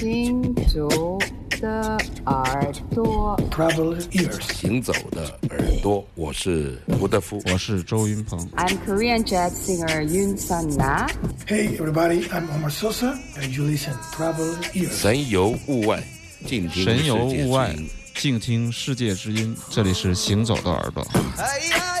行走的耳朵，行走的耳朵，我是吴德夫。我是周云鹏。I'm Korean jazz singer Yoon Sun Na. Hey, everybody, I'm Omar Sosa, and you listen Travel ears. 神游物外，静听神游物外，静听世界之音。这里是行走的耳朵。哎呀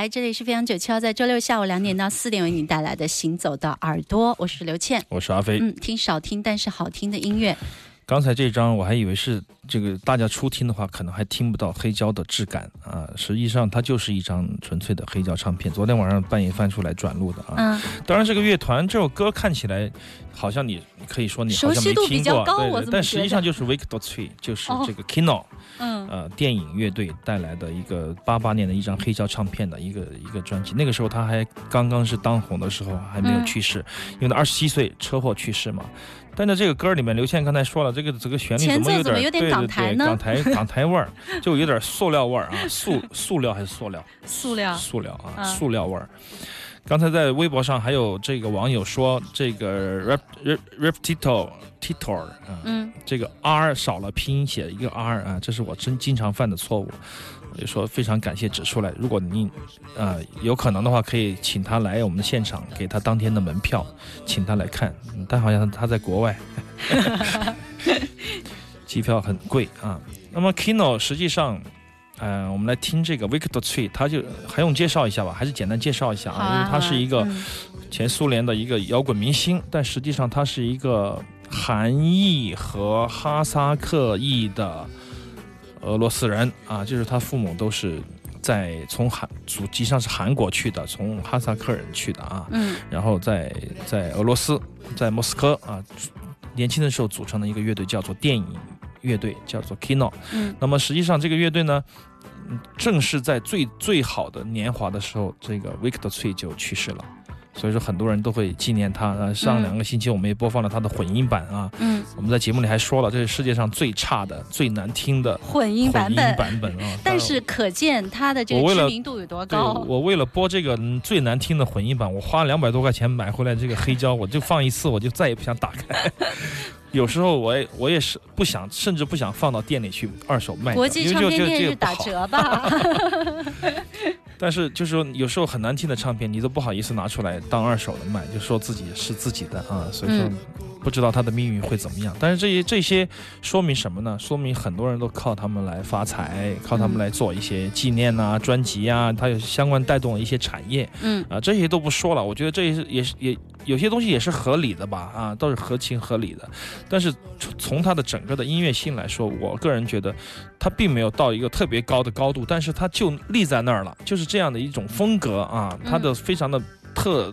来，这里是飞扬九七幺，在周六下午两点到四点为您带来的《行走的耳朵》，我是刘倩。我是阿飞。嗯，听少听但是好听的音乐。刚才这张我还以为是这个大家初听的话，可能还听不到黑胶的质感啊。实际上它就是一张纯粹的黑胶唱片。昨天晚上半夜翻出来转录的啊。嗯，当然这个乐团这首歌看起来好像你可以说你好像没听过，对对。但实际上就是 Wake the Tree，就是哦这个 Kino。嗯呃，电影乐队带来的一个八八年的一张黑胶唱片的一个一个专辑，那个时候他还刚刚是当红的时候，还没有嗯去世，因为他二十七岁车祸去世嘛。但是这个歌里面，刘倩刚才说了，这个这个旋律怎么有点港台呢港台 港台味儿，就有点塑料味儿啊，塑塑料还是塑料？塑料塑料啊，嗯塑料味儿。刚才在微博上还有这个网友说，这个 rap rap rap tito tito 啊，嗯这个 R 少了拼音写一个 R 啊，这是我真经常犯的错误。我就说非常感谢指出来，如果你呃有可能的话，可以请他来我们的现场，给他当天的门票，请他来看。嗯但好像他在国外，机票很贵啊。那么 Kino 实际上。呃，我们来听这个 Victor Tree，他就还用介绍一下吧，还是简单介绍一下好啊因为他是一个嗯。前苏联的一个摇滚明星，但实际上他是一个韩裔和哈萨克裔的俄罗斯人啊，就是他父母都是在从韩祖籍上是韩国去的，从哈萨克人去的啊，嗯。然后在在俄罗斯，在莫斯科啊，年轻的时候组成的一个乐队叫做电影乐队，叫做 Kino。嗯。那么实际上这个乐队呢，嗯正是在最最好的年华的时候，这个 Victor Tre 就去世了。所以说很多人都会纪念他。呃，上嗯两个星期我们也播放了他的混音版啊。嗯，我们在节目里还说了，这是世界上最差的、最难听的混音版本，版本啊。但是可见他的这个知名度有多高。我为了播这个嗯最难听的混音版，我花两百多块钱买回来这个黑胶，我就放一次，我就再也不想打开。有时候我也我也是不想，甚至不想放到店里去二手卖，国际唱片店日这个不好。打折吧？但是就是说，有时候很难听的唱片，你都不好意思拿出来当二手的卖，就说自己是自己的啊，所以说嗯不知道他的命运会怎么样。但是这些这些说明什么呢？说明很多人都靠他们来发财，靠他们来做一些纪念啊、专辑啊，它有相关带动的一些产业嗯啊，这些都不说了。我觉得这也是也是也有些东西也是合理的吧，啊，都是合情合理的。但是从从它的整个的音乐性来说，我个人觉得它并没有到一个特别高的高度，但是它就立在那儿了，就是这样的一种风格啊，它的非常的特。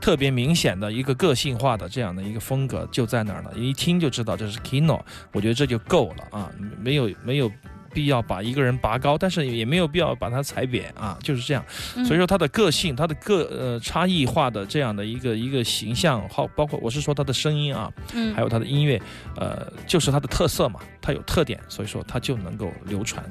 特别明显的一个个性化的这样的一个风格就在那儿了，一听就知道这是 Kino，我觉得这就够了啊，没有没有必要把一个人拔高，但是也没有必要把他踩扁啊，就是这样。嗯所以说他的个性，他的个呃差异化的这样的一个一个形象，好，包括我是说他的声音啊，嗯还有他的音乐，呃，就是他的特色嘛，他有特点，所以说他就能够流传，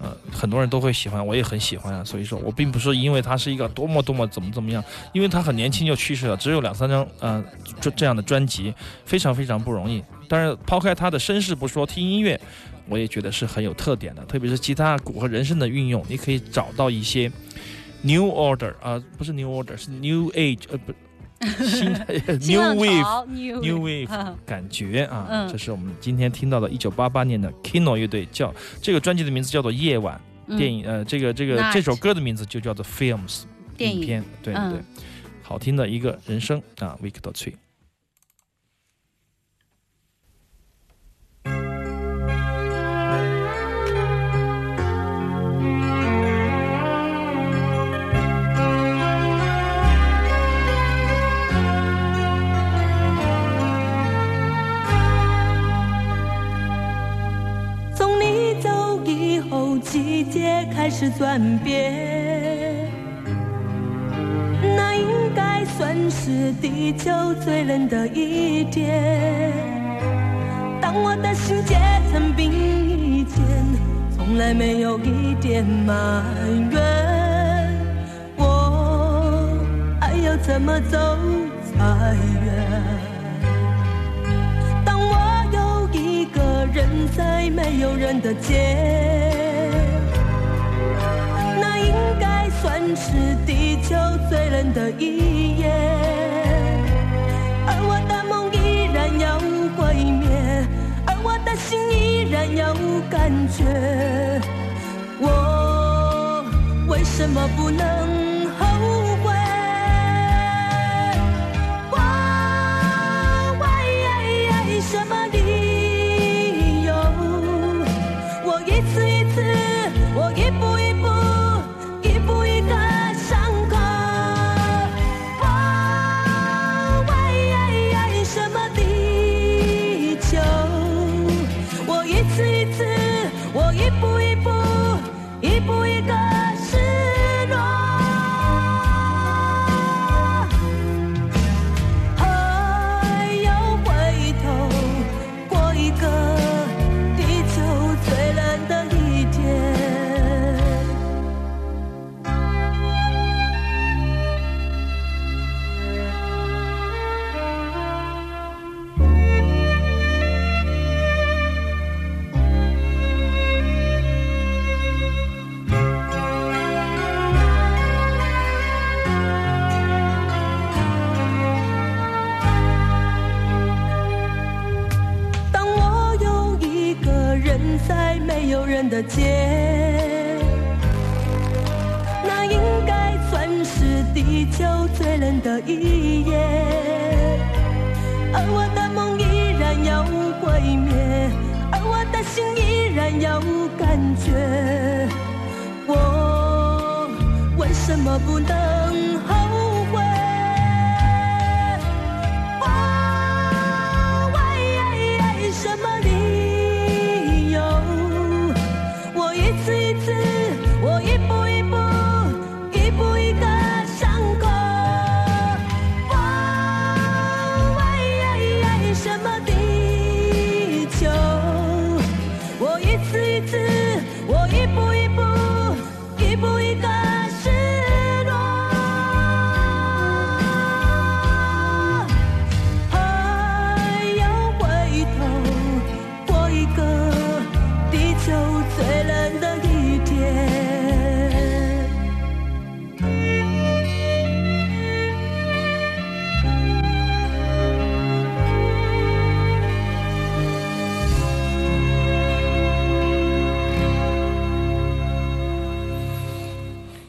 呃，很多人都会喜欢，我也很喜欢啊，所以说我并不是因为他是一个多么多么怎么怎么样，因为他很年轻就去世了，只有两三张呃这这样的专辑，非常非常不容易。但是抛开他的身世不说，听音乐，我也觉得是很有特点的，特别是吉他、鼓和人声的运用，你可以找到一些 New Order 啊、不是 New Order，是 New Age，呃不。新 新 New Wave 潮 New New Wave，Wave 嗯感觉啊，嗯这是我们今天听到的1988年的 Kino 乐队，叫这个专辑的名字叫做《夜晚》，嗯电影呃，这个这个这首歌的名字就叫做 Films 电影片，对对好听的一个人声啊，Victor Tree。开始转变，那应该算是地球最冷的一天。当我的心结成冰以前，从来没有一点埋怨。我还要怎么走才远？当我有一个人在没有人的街，应该算是地球最冷的一夜。而我的梦依然要毁灭，而我的心依然有感觉。我为什么不能一步一个毁灭，而我的心依然有感觉。我为什么不能后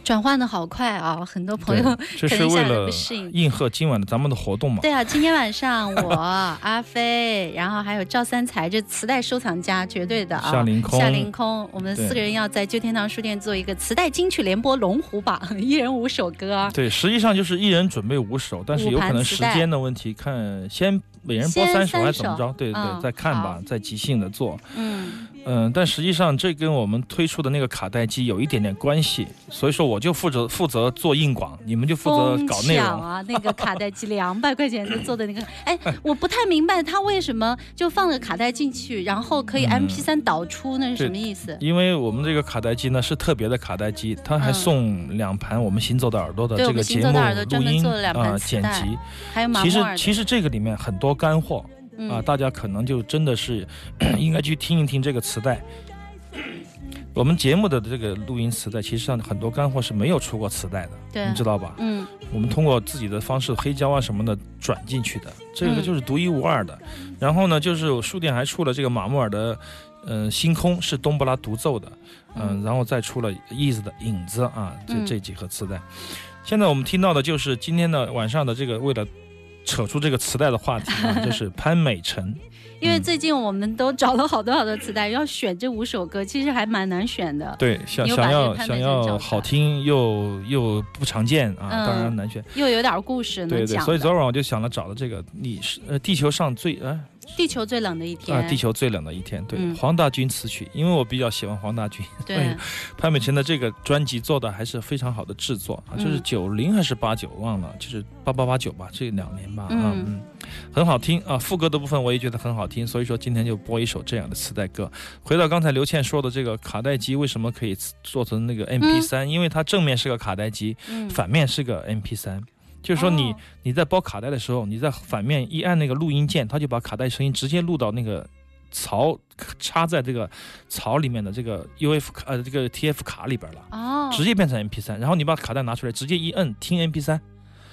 转换的好快啊，很多朋友 这可能下来是为了不适应。应和今晚的咱们的活动嘛。对啊，今天晚上我阿飞，然后还有赵三才，这磁带收藏家绝对的啊。夏凌空夏凌空，我们四个人要在旧天堂书店做一个磁带金曲联播龙虎榜，一人五首歌。对，实际上就是一人准备五首，但是有可能时间的问题，看先每人播三首还是怎么着？首对对，嗯再看吧，再即兴的做。嗯，嗯，但实际上这跟我们推出的那个卡带机有一点点关系，所以说我就负责负责做硬广，你们就负责搞内容。抢啊！那个卡带机两百块钱就做的那个，哎，我不太明白他为什么就放个卡带进去，然后可以嗯 MP 三导出，那是什么意思？因为我们这个卡带机呢是特别的卡带机，它还嗯送两盘我们行走的耳朵的这个节目录音啊剪辑。还有马其实其实这个里面很多干货嗯啊，大家可能就真的是 应该去听一听这个磁带。我们节目的这个录音磁带，其实上很多干货是没有出过磁带的，对你知道吧？嗯我们通过自己的方式，黑胶啊什么的转进去的，这个嗯就是独一无二的。然后呢，就是书店还出了这个马穆尔的，呃，星空是冬不拉独奏的，嗯、嗯然后再出了 Easy 的影子啊，这嗯这几盒磁带。现在我们听到的就是今天的晚上的这个，为了扯出这个磁带的话题啊，就是潘美辰。因为嗯最近我们都找了好多好多磁带，要选这五首歌，其实还蛮难选的。对，想想要想要好听又又不常见啊，嗯当然难选。又有点故事能对对，所以昨晚我就想了找了这个，你是呃地球上最呃地球最冷的一天，啊，地球最冷的一天，对，嗯。黄大军词曲，因为我比较喜欢黄大军，对，潘美辰的这个专辑做的还是非常好的制作啊，就是嗯。九零还是八九忘了，就是八八八九吧，这两年吧，啊嗯。嗯，很好听啊，副歌的部分我也觉得很好听，所以说今天就播一首这样的磁带歌。回到刚才刘倩说的这个卡带机为什么可以做成那个 MP 三、因为它正面是个卡带机，嗯，反面是个 MP 三。就是说你、哦你在包卡带的时候，你在反面一按那个录音键，它就把卡带声音直接录到那个槽插在这个槽里面的这个 UF 卡呃这个 TF 卡里边了，哦，直接变成 MP 三。然后你把卡带拿出来，直接一摁听 MP 三，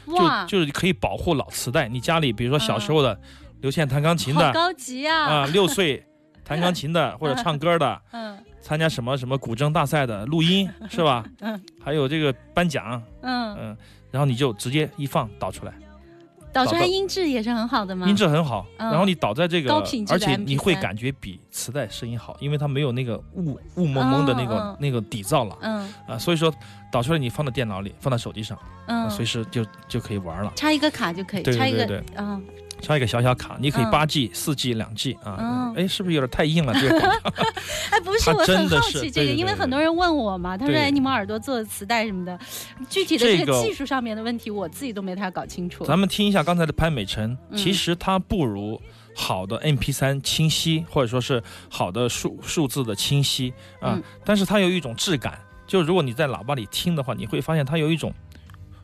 就就是可以保护老磁带。你家里比如说小时候的刘倩弹钢琴的好高级啊！啊，六岁弹钢琴的或者唱歌的，嗯参加什么什么古筝大赛的录音是吧？嗯，还有这个颁奖，嗯，嗯，然后你就直接一放导出来，导出来音质也是很好的吗？音质很好，嗯。然后你导在这个高品，质而且你会感觉比磁带声音好，因为它没有那个雾雾蒙蒙的那个、那个底噪了。嗯。啊，所以说导出来你放到电脑里，放到手机上，嗯，随时就就可以玩了。插一个卡就可以，对对插一个对对。嗯，插一个小小卡，你可以嗯八 G、四 G、两 G 啊嗯，哎，是不是有点太硬了？这个广告 哎，不是，我很真的是好奇这个，因为很多人问我嘛，他说哎，你们耳朵做的磁带什么的，具体的这这个个技术上面的问题，我自己都没太搞清楚。咱们听一下刚才的潘美辰，嗯其实它不如好的 MP 3清晰，或者说是好的数数字的清晰啊，嗯但是它有一种质感，就如果你在喇叭里听的话，你会发现它有一种。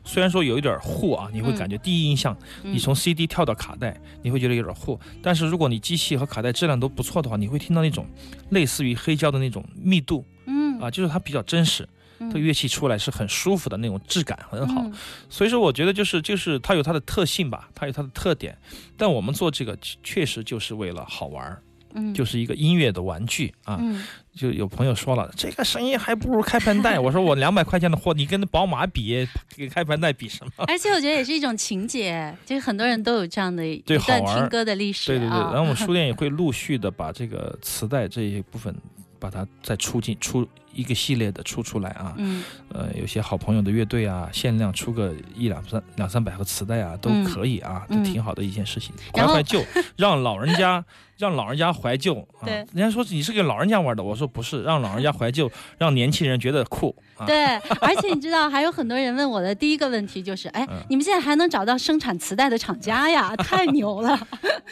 虽然说有一点糊啊，你会嗯感觉第一印象，嗯你从 CD 跳到卡带，你会觉得有点糊。但是如果你机器和卡带质量都不错的话，你会听到那种类似于黑胶的那种密度嗯啊，就是它比较真实，嗯这乐器出来是很舒服的那种质感很好。嗯所以说，我觉得就是就是它有它的特性吧，它有它的特点。但我们做这个确实就是为了好玩儿，嗯就是一个音乐的玩具啊。嗯就有朋友说了，这个声音还不如开盘带。我说我两百块钱的货，你跟那宝马比，跟开盘带比什么？而且我觉得也是一种情节，就是很多人都有这样的一 对听歌的历史对对对，啊。然后我们书店也会陆续的把这个磁带这一部分，把它再出进出一个系列的出出来啊。嗯呃，有些好朋友的乐队啊，限量出个一两三两三百个磁带啊，都嗯可以啊，嗯都挺好的一件事情。怀怀旧，让老人家 让老人家怀旧啊。人家说你是给老人家玩的，我说不是，让老人家怀旧，让年轻人觉得酷啊。对，而且你知道，还有很多人问我的第一个问题就是，哎嗯，你们现在还能找到生产磁带的厂家呀？太牛了！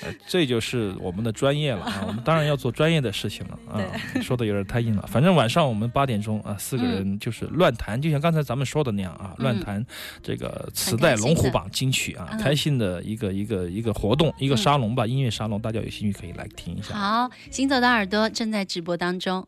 呃这就是我们的专业了啊！我们当然要做专业的事情了啊！说的有点太硬了，反正晚上我们八点钟啊，四个人就是乱弹，就像刚才咱们说的那样啊，嗯乱弹这个磁带龙虎榜金曲啊，嗯开心的一个一个一个活动，一个嗯沙龙吧，音乐沙龙，大家有兴趣可以来听一下。好，行走的耳朵正在直播当中。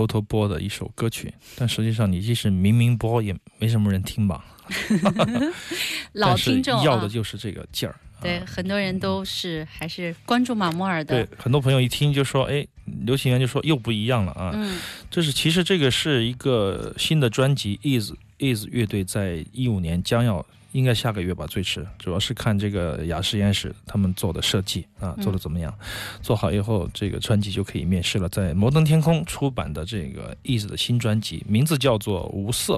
偷偷播的一首歌曲，但实际上你即使明明播，也没什么人听吧。老听众啊要的，就是这个劲儿。对，啊很多人都是还是关注马莫尔的对。，很多朋友一听就说：“哎，刘行元就说又不一样了啊。嗯这是其实这个是一个新的专辑，Is Is 乐队在一五年将要。应该下个月吧，最迟。主要是看这个雅实验室他们做的设计啊，嗯做的怎么样？做好以后，这个专辑就可以面世了。在摩登天空出版的这个 Is 的新专辑，名字叫做《无色》，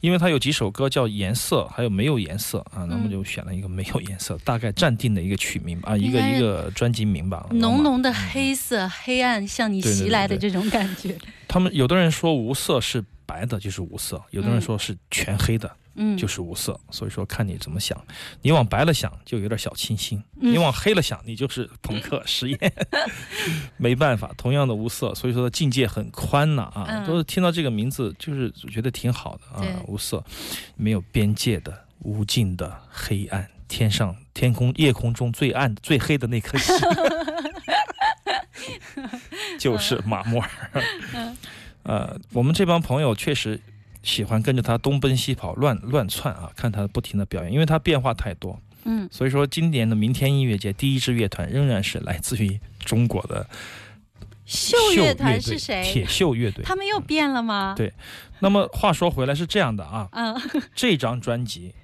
因为它有几首歌叫《颜色》，还有没有颜色啊，那么嗯就选了一个没有颜色，大概暂定的一个曲名吧，啊，一个一个专辑名吧。浓浓的黑色、黑暗向你袭来的这种感觉。他们有的人说无色是白的，就是无色；有的人说是全黑的，嗯，就是无色。所以说看你怎么想，你往白了想就有点小清新，嗯你往黑了想你就是朋克实验。没办法，同样的无色，所以说境界很宽呐啊，嗯都是听到这个名字就是觉得挺好的啊，无色，没有边界的无尽的黑暗，天上天空夜空中最暗最黑的那颗星。就是马莫尔。呃，我们这帮朋友确实喜欢跟着他东奔西跑、乱乱窜啊，看他不停的表演，因为他变化太多。嗯，所以说，今年的明天音乐节第一支乐团仍然是来自于中国的秀乐乐团是谁铁？锈乐队。他们又变了吗？对那么话说回来是这样的啊，嗯这张专辑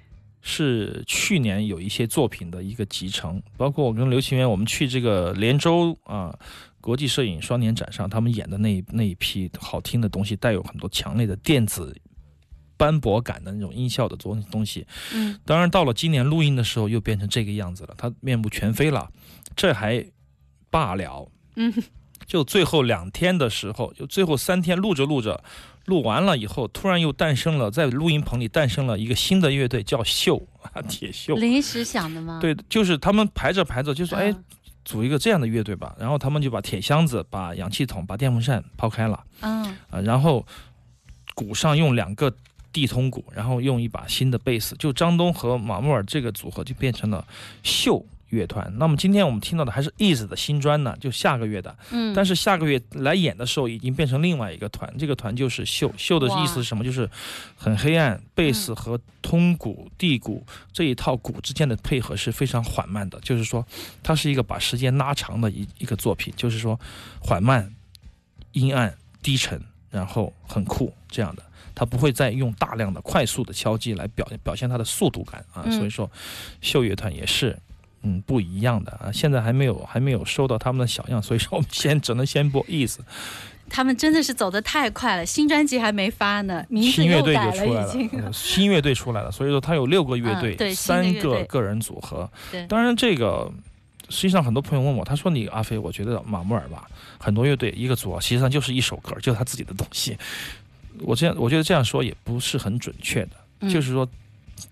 是去年有一些作品的一个集成，包括我跟刘清源我们去这个连州啊国际摄影双年展上，他们演的那那一批好听的东西，带有很多强烈的电子。斑驳感的那种音效的东东西，嗯当然到了今年录音的时候又变成这个样子了，他面目全非了，这还罢了。嗯，就最后两天的时候，就最后三天录着录着，录完了以后，突然又诞生了，在录音棚里诞生了一个新的乐队，叫秀啊，铁锈。临时想的吗？，对，就是他们排着排着就说，哎，嗯组一个这样的乐队吧。然后他们就把铁箱子、把氧气筒、把电风扇抛开了嗯啊，然后鼓上用两个地通鼓，然后用一把新的贝斯，就张东和马木尔这个组合就变成了秀。乐团，那么今天我们听到的还是 Ease 的新专呢，就下个月的。嗯，但是下个月来演的时候，已经变成另外一个团，这个团就是秀。秀的意思是什么？就是很黑暗，贝斯和通鼓、地鼓这一套鼓之间的配合是非常缓慢的，就是说，它是一个把时间拉长的一一个作品，就是说，缓慢、阴暗、低沉，然后很酷这样的。它不会再用大量的快速的敲击来表表现它的速度感啊，嗯所以说，秀乐团也是。嗯，不一样的啊，现在还没有还没有收到他们的小样，所以说我们先只能先播 Ease，他们真的是走的太快了，新专辑还没发呢，名字新乐队又改就出来了已经。，嗯新乐队出来了，所以说他有六个乐队，嗯对三个个人组合。当然这个实际上很多朋友问我，他说你阿飞，我觉得马木尔吧，很多乐队一个组合实际上就是一首歌，就是他自己的东西。我这样我觉得这样说也不是很准确的，嗯就是说。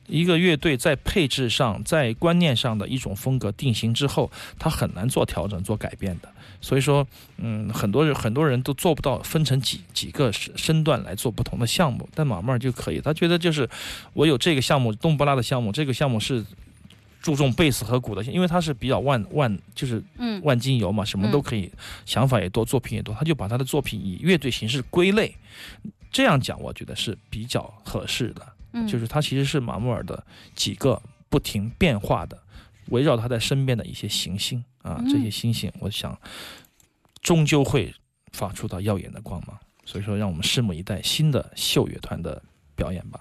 一个乐队在配置上、在观念上的一种风格定型之后，它很难做调整、做改变的。所以说，嗯，很多人很多人都做不到分成几几个身身段来做不同的项目，但马妹儿就可以。他觉得就是我有这个项目，东不拉的项目，这个项目是注重贝斯和鼓的，因为他是比较万万就是嗯万金油嘛，什么都可以，想法也多，作品也多，他就把他的作品以乐队形式归类。这样讲，我觉得是比较合适的。嗯，就是他其实是马穆尔的几个不停变化的，围绕他在身边的一些行星啊，嗯这些星星，我想终究会发出到耀眼的光芒。所以说，让我们拭目以待新的秀乐团的表演吧。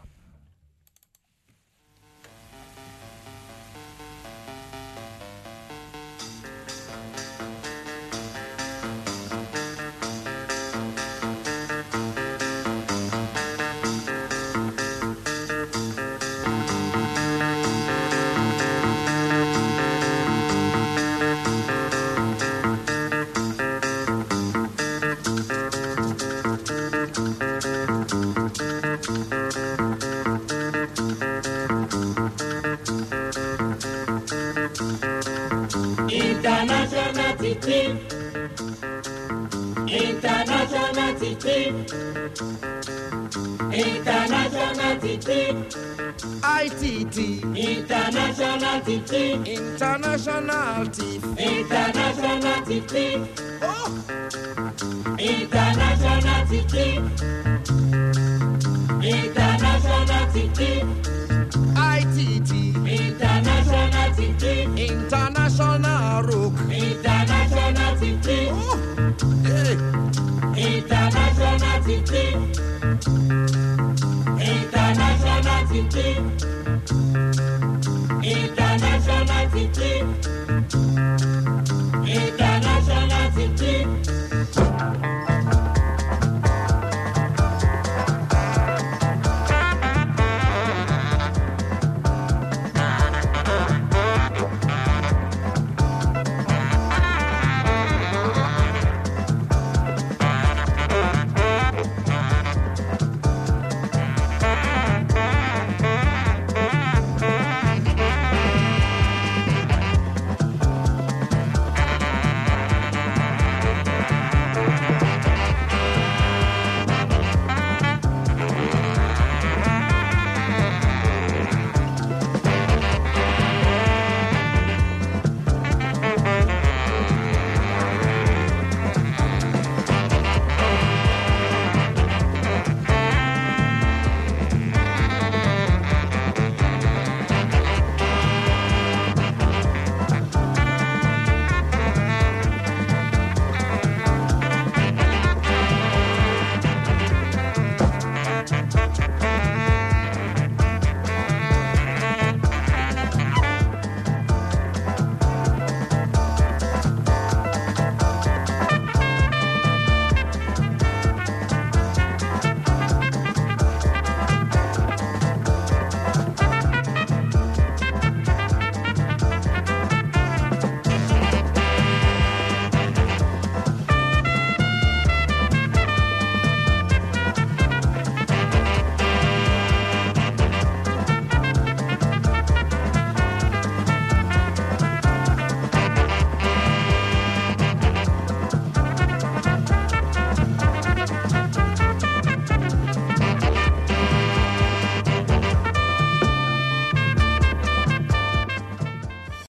ti clip international ti ITT international ti clip international ti international ti oh. International ti clip international ti ITT. International TT. International Rook. International TT. Oh. Hey. International TT. International TT. International TT. International TT.